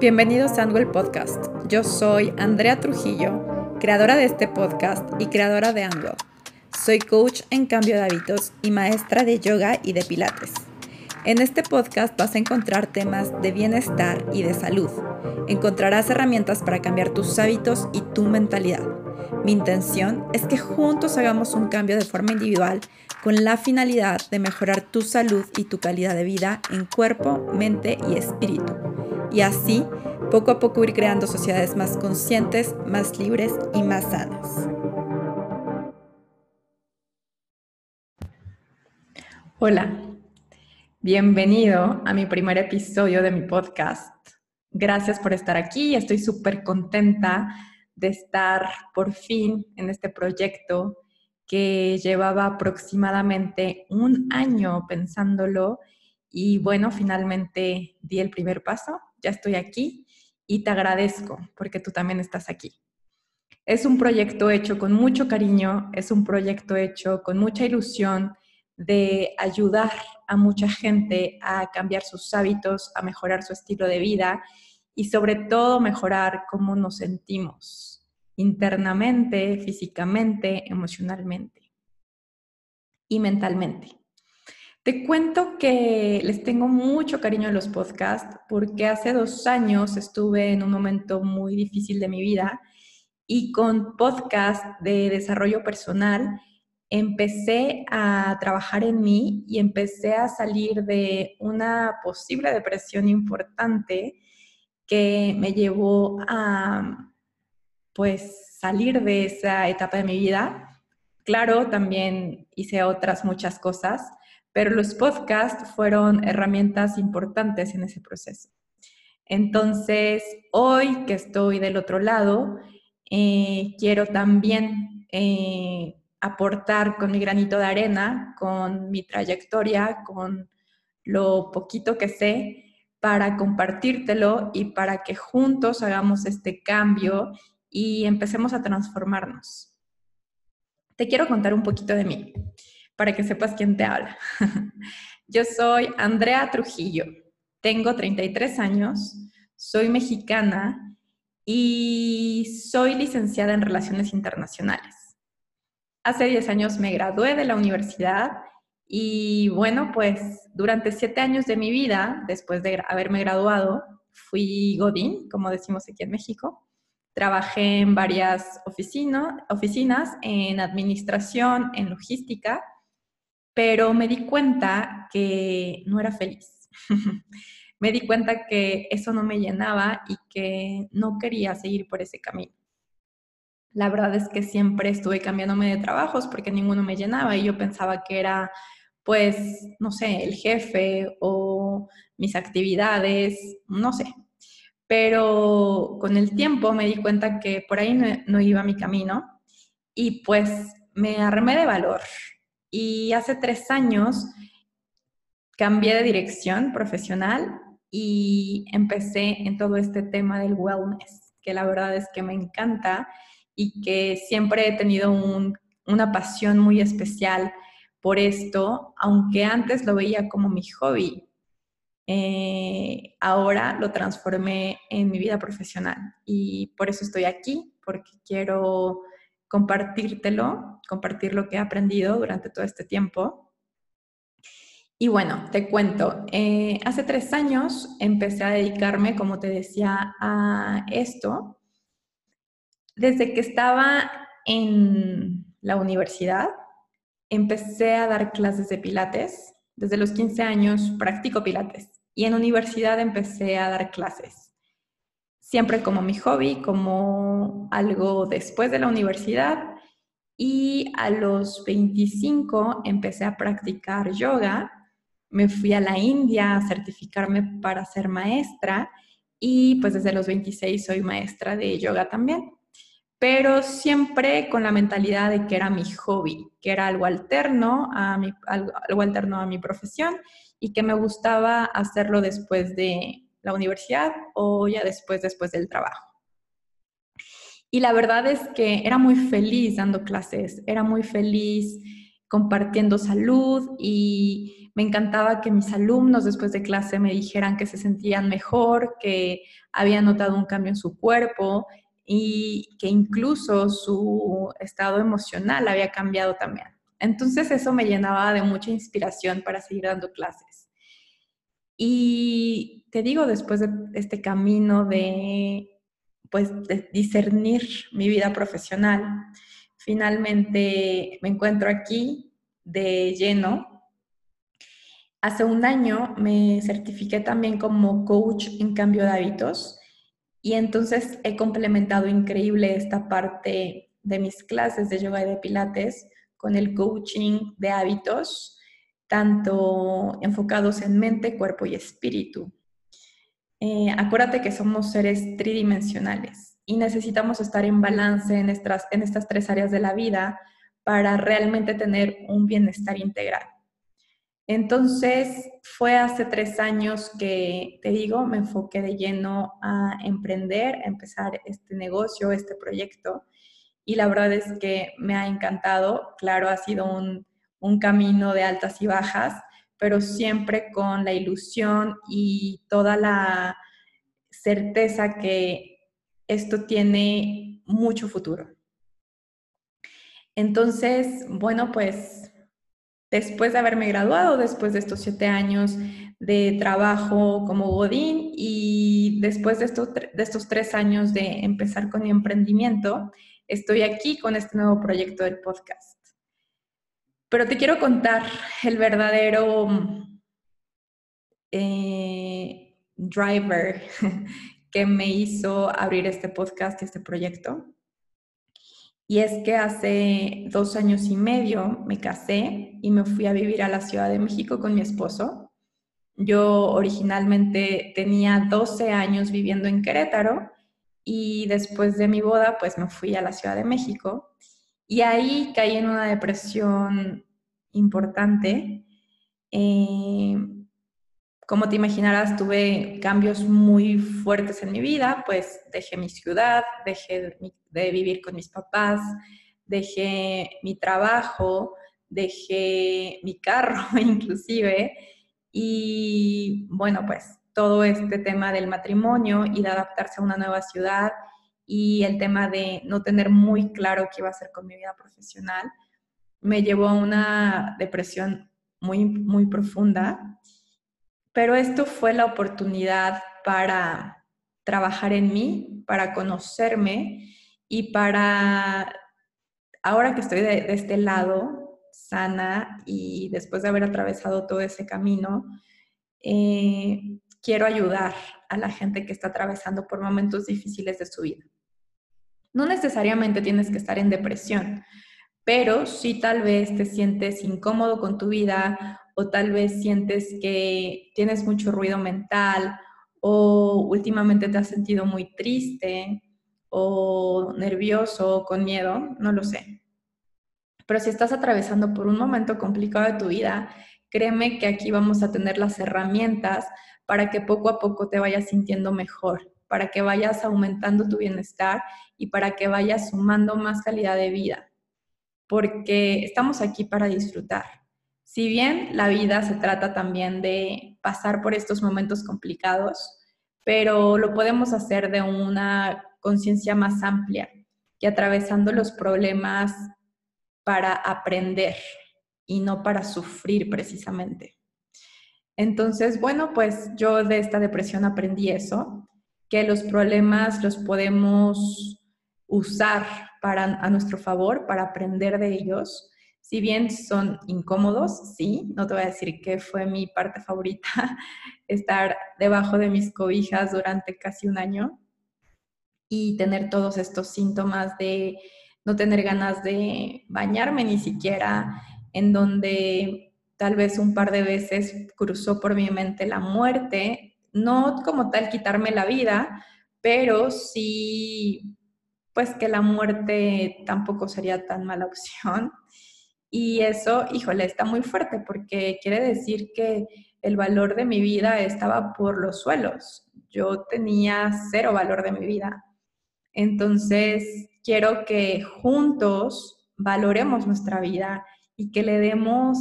Bienvenidos a Angle Podcast. Yo soy Andrea Trujillo, creadora de este podcast y creadora de Angle. Soy coach en cambio de hábitos y maestra de yoga y de pilates. En este podcast vas a encontrar temas de bienestar y de salud. Encontrarás herramientas para cambiar tus hábitos y tu mentalidad. Mi intención es que juntos hagamos un cambio de forma individual con la finalidad de mejorar tu salud y tu calidad de vida en cuerpo, mente y espíritu y así poco a poco ir creando sociedades más conscientes, más libres y más sanas. Hola, bienvenido a mi primer episodio de mi podcast. Gracias por estar aquí, estoy súper contenta de estar por fin en este proyecto que llevaba aproximadamente un año pensándolo y bueno, finalmente di el primer paso ya estoy aquí y te agradezco porque tú también estás aquí. Es un proyecto hecho con mucho cariño, es un proyecto hecho con mucha ilusión de ayudar a mucha gente a cambiar sus hábitos, a mejorar su estilo de vida y sobre todo mejorar cómo nos sentimos internamente, físicamente, emocionalmente y mentalmente. Te cuento que les tengo mucho cariño a los podcasts porque hace dos años estuve en un momento muy difícil de mi vida y con podcast de desarrollo personal empecé a trabajar en mí y empecé a salir de una posible depresión importante que me llevó a pues salir de esa etapa de mi vida. Claro, también hice otras muchas cosas pero los podcasts fueron herramientas importantes en ese proceso. Entonces, hoy que estoy del otro lado, eh, quiero también eh, aportar con mi granito de arena, con mi trayectoria, con lo poquito que sé, para compartírtelo y para que juntos hagamos este cambio y empecemos a transformarnos. Te quiero contar un poquito de mí para que sepas quién te habla. Yo soy Andrea Trujillo, tengo 33 años, soy mexicana y soy licenciada en Relaciones Internacionales. Hace 10 años me gradué de la universidad y bueno, pues durante 7 años de mi vida, después de haberme graduado, fui Godín, como decimos aquí en México. Trabajé en varias oficinas, en administración, en logística pero me di cuenta que no era feliz. me di cuenta que eso no me llenaba y que no quería seguir por ese camino. La verdad es que siempre estuve cambiándome de trabajos porque ninguno me llenaba y yo pensaba que era, pues, no sé, el jefe o mis actividades, no sé. Pero con el tiempo me di cuenta que por ahí no, iba mi camino y pues me armé de valor y hace tres años cambié de dirección profesional y empecé en todo este tema del wellness, que la verdad es que me encanta y que siempre he tenido una pasión muy especial por esto, aunque antes lo veía como mi hobby. Eh, ahora lo transformé en mi vida profesional y por eso estoy aquí, porque quiero compartírtelo, compartir lo que he aprendido durante todo este tiempo. Y bueno, te cuento, eh, hace tres años empecé a dedicarme, como te decía, a esto. Desde que estaba en la universidad, empecé a dar clases de pilates. Desde los 15 años practico pilates y en universidad empecé a dar clases siempre como mi hobby, como algo después de la universidad. Y a los 25 empecé a practicar yoga. Me fui a la India a certificarme para ser maestra y pues desde los 26 soy maestra de yoga también. Pero siempre con la mentalidad de que era mi hobby, que era algo alterno algo alterno a mi profesión y que me gustaba hacerlo después de, la universidad o ya después, después del trabajo. Y la verdad es que era muy feliz dando clases, era muy feliz compartiendo salud y me encantaba que mis alumnos después de clase me dijeran que se sentían mejor, que habían notado un cambio en su cuerpo y que incluso su estado emocional había cambiado también. Entonces eso me llenaba de mucha inspiración para seguir dando clases. Y te digo, después de este camino de, pues, discernir mi vida profesional, finalmente me encuentro aquí de lleno. Hace un año me certifiqué también como coach en cambio de hábitos y entonces he complementado increíble esta parte de mis clases de yoga y de pilates con el coaching de hábitos, tanto enfocados en mente, cuerpo y espíritu. Eh, acuérdate que somos seres tridimensionales y necesitamos estar en balance en estas, en estas tres áreas de la vida para realmente tener un bienestar integral. Entonces, fue hace tres años que, te digo, me enfoqué de lleno a emprender, a empezar este negocio, este proyecto. Y la verdad es que me ha encantado. Claro, ha sido un, un camino de altas y bajas, pero siempre con la ilusión y toda la certeza que esto tiene mucho futuro. Entonces, bueno, pues después de haberme graduado, después de estos siete años de trabajo como Godín y después de estos, de estos tres años de empezar con mi emprendimiento, estoy aquí con este nuevo proyecto del podcast. Pero te quiero contar el verdadero eh, driver que me hizo abrir este podcast y este proyecto. Y es que hace dos años y medio me casé y me fui a vivir a la Ciudad de México con mi esposo. Yo originalmente tenía 12 años viviendo en Querétaro y después de mi boda pues me fui a la Ciudad de México y ahí caí en una depresión importante. Eh, como te imaginarás, tuve cambios muy fuertes en mi vida, pues dejé mi ciudad, dejé de vivir con mis papás, dejé mi trabajo, dejé mi carro inclusive, y bueno, pues todo este tema del matrimonio y de adaptarse a una nueva ciudad y el tema de no tener muy claro qué iba a hacer con mi vida profesional, me llevó a una depresión muy, muy profunda pero esto fue la oportunidad para trabajar en mí, para conocerme y para, ahora que estoy de, este lado, sana y después de haber atravesado todo ese camino, eh, quiero ayudar a la gente que está atravesando por momentos difíciles de su vida. No necesariamente tienes que estar en depresión, pero si tal vez te sientes incómodo con tu vida o tal vez sientes que tienes mucho ruido mental o últimamente te has sentido muy triste o nervioso o con miedo, no lo sé. Pero si estás atravesando por un momento complicado de tu vida, créeme que aquí vamos a tener las herramientas para que poco a poco te vayas sintiendo mejor, para que vayas aumentando tu bienestar y para que vayas sumando más calidad de vida, porque estamos aquí para disfrutar si bien la vida se trata también de pasar por estos momentos complicados, pero lo podemos hacer de una conciencia más amplia y atravesando los problemas para aprender y no para sufrir precisamente. Entonces, bueno, pues yo de esta depresión aprendí eso, que los problemas los podemos usar para, a nuestro favor, para aprender de ellos. Si bien son incómodos, sí, no te voy a decir que fue mi parte favorita estar debajo de mis cobijas durante casi un año y tener todos estos síntomas de no tener ganas de bañarme ni siquiera, en donde tal vez un par de veces cruzó por mi mente la muerte, no como tal quitarme la vida, pero sí, pues que la muerte tampoco sería tan mala opción. Y eso, híjole, está muy fuerte porque quiere decir que el valor de mi vida estaba por los suelos. Yo tenía cero valor de mi vida. Entonces, quiero que juntos valoremos nuestra vida y que le demos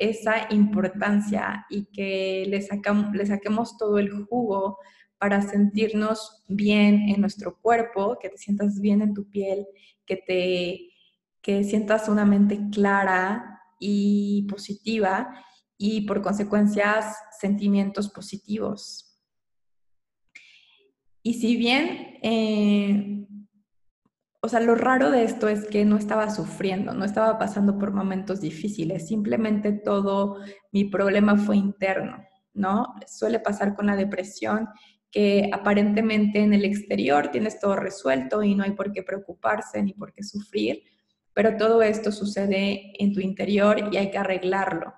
esa importancia y que le, le saquemos todo el jugo para sentirnos bien en nuestro cuerpo, que te sientas bien en tu piel, que te que sientas una mente clara y positiva y por consecuencias sentimientos positivos. Y si bien, eh, o sea, lo raro de esto es que no estaba sufriendo, no estaba pasando por momentos difíciles, simplemente todo mi problema fue interno, ¿no? Suele pasar con la depresión que aparentemente en el exterior tienes todo resuelto y no hay por qué preocuparse ni por qué sufrir, pero todo esto sucede en tu interior y hay que arreglarlo.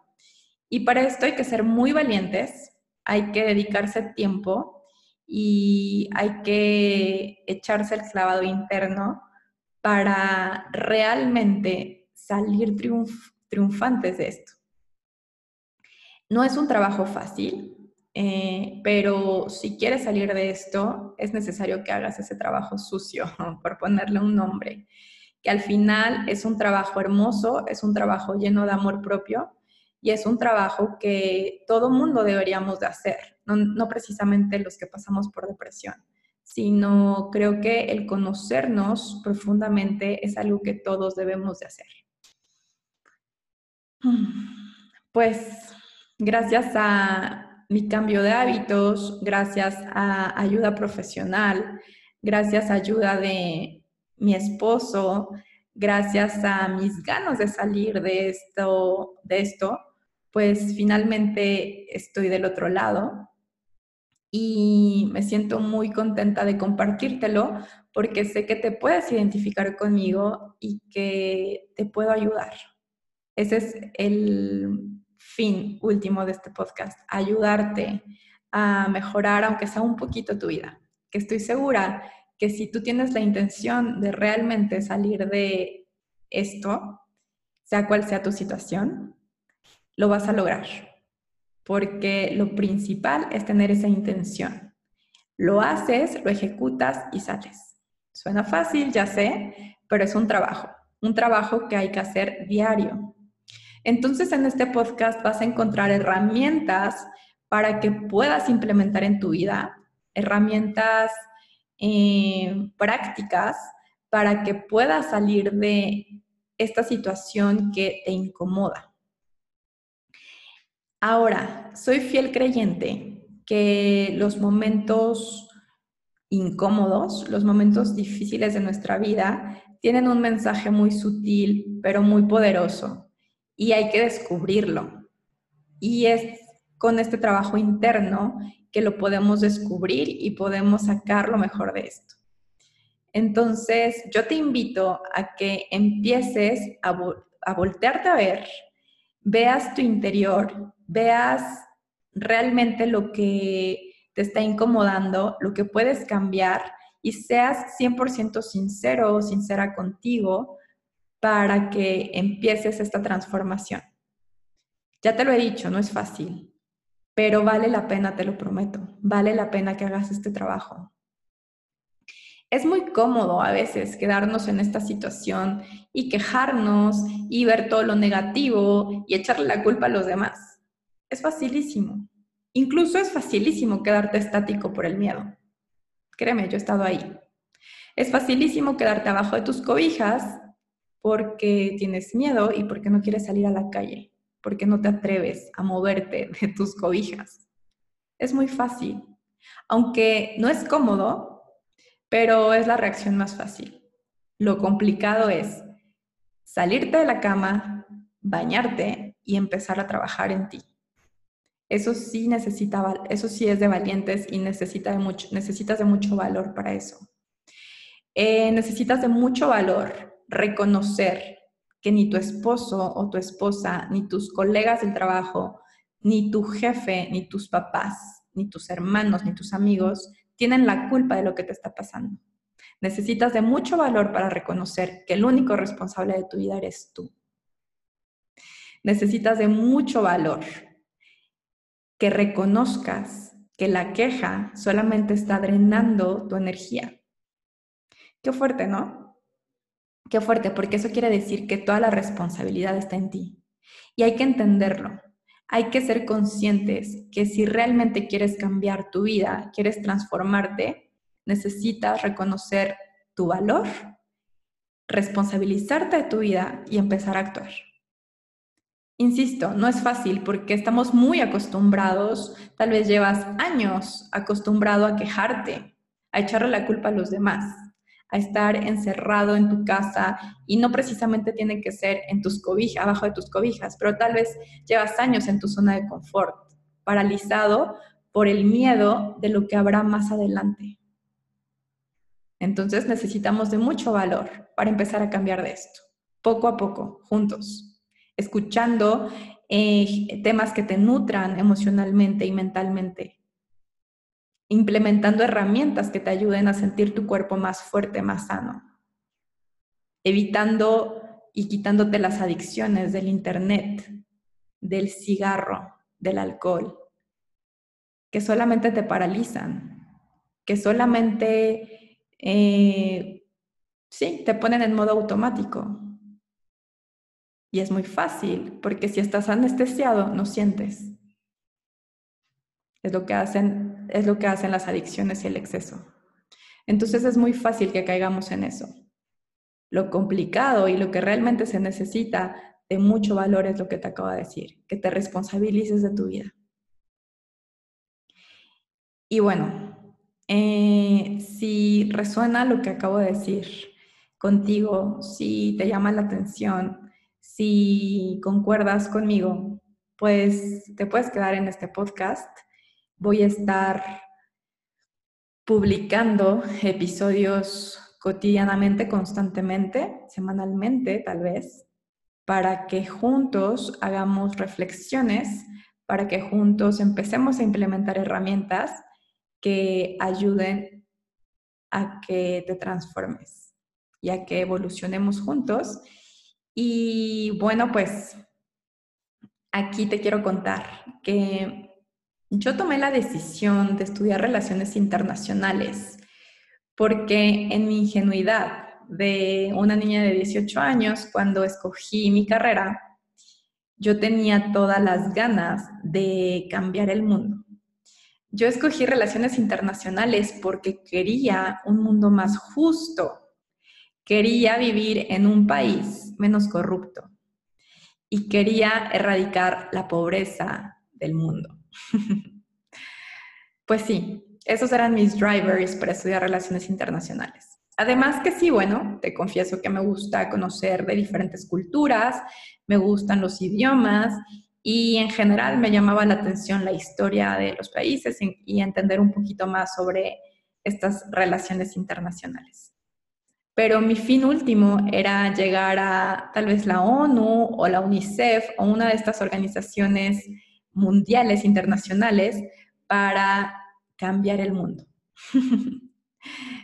Y para esto hay que ser muy valientes, hay que dedicarse tiempo y hay que echarse el clavado interno para realmente salir triunfantes de esto. No es un trabajo fácil, eh, pero si quieres salir de esto, es necesario que hagas ese trabajo sucio, por ponerle un nombre, que al final es un trabajo hermoso, es un trabajo lleno de amor propio y es un trabajo que todo mundo deberíamos de hacer, no, no precisamente los que pasamos por depresión, sino creo que el conocernos profundamente es algo que todos debemos de hacer. Pues gracias a mi cambio de hábitos, gracias a ayuda profesional, gracias a ayuda de mi esposo, gracias a mis ganas de salir de esto, de esto, pues finalmente estoy del otro lado y me siento muy contenta de compartírtelo porque sé que te puedes identificar conmigo y que te puedo ayudar. Ese es el fin último de este podcast, ayudarte a mejorar, aunque sea un poquito tu vida. Que estoy segura que si tú tienes la intención de realmente salir de esto, sea cual sea tu situación, lo vas a lograr. Porque lo principal es tener esa intención. Lo haces, lo ejecutas y sales. Suena fácil, ya sé, pero es un trabajo. Un trabajo que hay que hacer diario. Entonces en este podcast vas a encontrar herramientas para que puedas implementar en tu vida, herramientas eh, prácticas para que puedas salir de esta situación que te incomoda. Ahora, soy fiel creyente que los momentos incómodos, los momentos difíciles de nuestra vida, tienen un mensaje muy sutil, pero muy poderoso y hay que descubrirlo. Y es con este trabajo interno que lo podemos descubrir y podemos sacar lo mejor de esto. Entonces, yo te invito a que empieces a, a voltearte a ver, veas tu interior, veas realmente lo que te está incomodando, lo que puedes cambiar y seas 100% sincero o sincera contigo para que empieces esta transformación. Ya te lo he dicho, no es fácil, pero vale la pena, te lo prometo, vale la pena que hagas este trabajo. Es muy cómodo a veces quedarnos en esta situación y quejarnos y ver todo lo negativo y echarle la culpa a los demás. Es facilísimo. Incluso es facilísimo quedarte estático por el miedo. Créeme, yo he estado ahí. Es facilísimo quedarte abajo de tus cobijas porque tienes miedo y porque no quieres salir a la calle, porque no te atreves a moverte de tus cobijas. Es muy fácil, aunque no es cómodo, pero es la reacción más fácil. Lo complicado es salirte de la cama, bañarte y empezar a trabajar en ti. Eso sí necesita, eso sí es de valientes y necesita de mucho, necesitas de mucho valor para eso. Eh, necesitas de mucho valor reconocer que ni tu esposo o tu esposa, ni tus colegas del trabajo, ni tu jefe, ni tus papás, ni tus hermanos, ni tus amigos tienen la culpa de lo que te está pasando. Necesitas de mucho valor para reconocer que el único responsable de tu vida eres tú. Necesitas de mucho valor que reconozcas que la queja solamente está drenando tu energía. Qué fuerte, ¿no? Qué fuerte, porque eso quiere decir que toda la responsabilidad está en ti. Y hay que entenderlo. Hay que ser conscientes que si realmente quieres cambiar tu vida, quieres transformarte, necesitas reconocer tu valor, responsabilizarte de tu vida y empezar a actuar. Insisto, no es fácil porque estamos muy acostumbrados, tal vez llevas años acostumbrado a quejarte, a echarle la culpa a los demás, a estar encerrado en tu casa y no precisamente tiene que ser en tus cobijas, abajo de tus cobijas, pero tal vez llevas años en tu zona de confort, paralizado por el miedo de lo que habrá más adelante. Entonces necesitamos de mucho valor para empezar a cambiar de esto, poco a poco, juntos escuchando eh, temas que te nutran emocionalmente y mentalmente, implementando herramientas que te ayuden a sentir tu cuerpo más fuerte, más sano, evitando y quitándote las adicciones del internet, del cigarro, del alcohol, que solamente te paralizan, que solamente, eh, sí, te ponen en modo automático, y es muy fácil, porque si estás anestesiado, no sientes. Es lo que hacen, es lo que hacen las adicciones y el exceso. Entonces es muy fácil que caigamos en eso. Lo complicado y lo que realmente se necesita de mucho valor es lo que te acabo de decir, que te responsabilices de tu vida. Y bueno, eh, si resuena lo que acabo de decir contigo, si te llama la atención, si concuerdas conmigo, pues te puedes quedar en este podcast. Voy a estar publicando episodios cotidianamente, constantemente, semanalmente tal vez, para que juntos hagamos reflexiones, para que juntos empecemos a implementar herramientas que ayuden a que te transformes y a que evolucionemos juntos. Y bueno, pues aquí te quiero contar que yo tomé la decisión de estudiar relaciones internacionales porque en mi ingenuidad de una niña de 18 años, cuando escogí mi carrera, yo tenía todas las ganas de cambiar el mundo. Yo escogí relaciones internacionales porque quería un mundo más justo, quería vivir en un país menos corrupto y quería erradicar la pobreza del mundo. pues sí, esos eran mis drivers para estudiar relaciones internacionales. Además que sí, bueno, te confieso que me gusta conocer de diferentes culturas, me gustan los idiomas y en general me llamaba la atención la historia de los países y entender un poquito más sobre estas relaciones internacionales pero mi fin último era llegar a tal vez la ONU o la UNICEF o una de estas organizaciones mundiales, internacionales, para cambiar el mundo.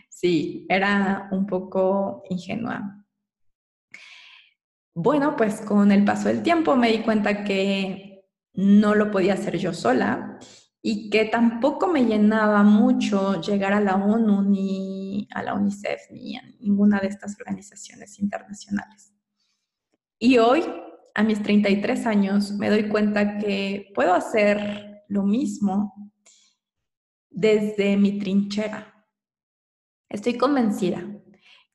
sí, era un poco ingenua. Bueno, pues con el paso del tiempo me di cuenta que no lo podía hacer yo sola y que tampoco me llenaba mucho llegar a la ONU ni a la UNICEF ni a ninguna de estas organizaciones internacionales. Y hoy, a mis 33 años, me doy cuenta que puedo hacer lo mismo desde mi trinchera. Estoy convencida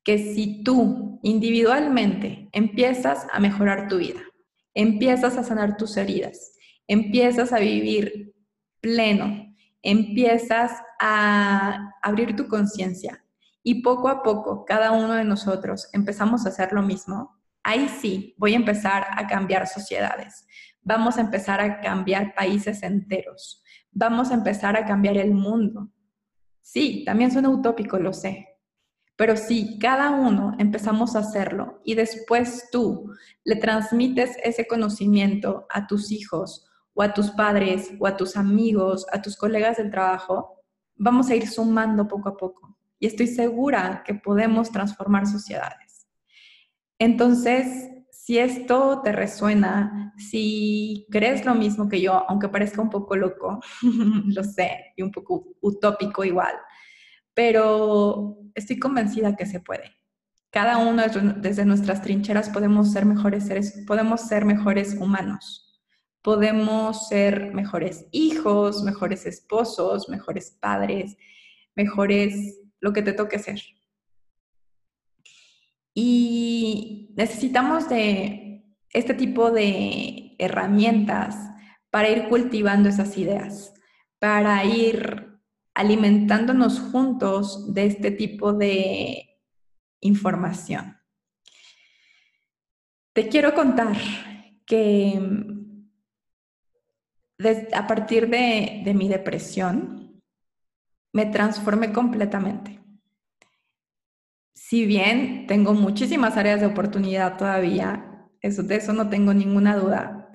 que si tú individualmente empiezas a mejorar tu vida, empiezas a sanar tus heridas, empiezas a vivir pleno, empiezas a abrir tu conciencia y poco a poco cada uno de nosotros empezamos a hacer lo mismo, ahí sí voy a empezar a cambiar sociedades, vamos a empezar a cambiar países enteros, vamos a empezar a cambiar el mundo. Sí, también suena utópico, lo sé, pero si cada uno empezamos a hacerlo y después tú le transmites ese conocimiento a tus hijos o a tus padres o a tus amigos, a tus colegas del trabajo, vamos a ir sumando poco a poco. Y estoy segura que podemos transformar sociedades. Entonces, si esto te resuena, si crees lo mismo que yo, aunque parezca un poco loco, lo sé, y un poco utópico igual, pero estoy convencida que se puede. cada uno desde nuestras trincheras podemos ser mejores seres, podemos ser mejores humanos, podemos ser mejores hijos, mejores esposos, mejores padres, mejores lo que te toque ser. Y necesitamos de este tipo de herramientas para ir cultivando esas ideas, para ir alimentándonos juntos de este tipo de información. Te quiero contar que a partir de, de mi depresión me transformé completamente si bien tengo muchísimas áreas de oportunidad todavía, eso, de eso no tengo ninguna duda,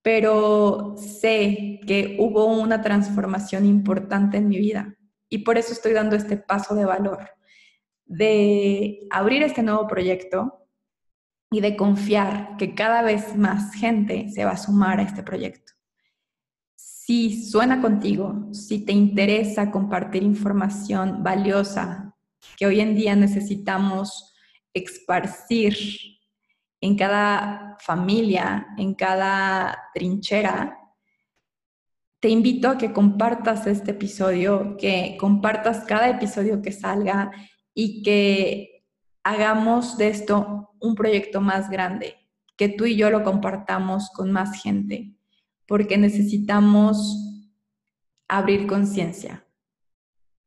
pero sé que hubo una transformación importante en mi vida y por eso estoy dando este paso de valor, de abrir este nuevo proyecto y de confiar que cada vez más gente se va a sumar a este proyecto. Si suena contigo, si te interesa compartir información valiosa que hoy en día necesitamos esparcir en cada familia, en cada trinchera, te invito a que compartas este episodio, que compartas cada episodio que salga y que hagamos de esto un proyecto más grande, que tú y yo lo compartamos con más gente, porque necesitamos abrir conciencia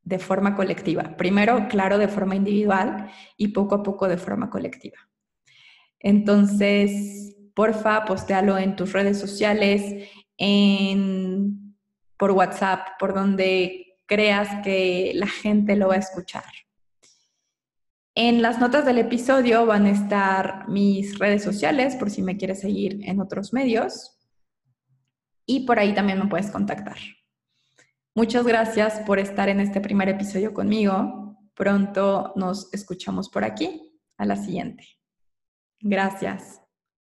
de forma colectiva. Primero, claro, de forma individual y poco a poco de forma colectiva. Entonces, porfa, postéalo en tus redes sociales, en, por WhatsApp, por donde creas que la gente lo va a escuchar. En las notas del episodio van a estar mis redes sociales por si me quieres seguir en otros medios y por ahí también me puedes contactar. Muchas gracias por estar en este primer episodio conmigo. Pronto nos escuchamos por aquí. A la siguiente. Gracias.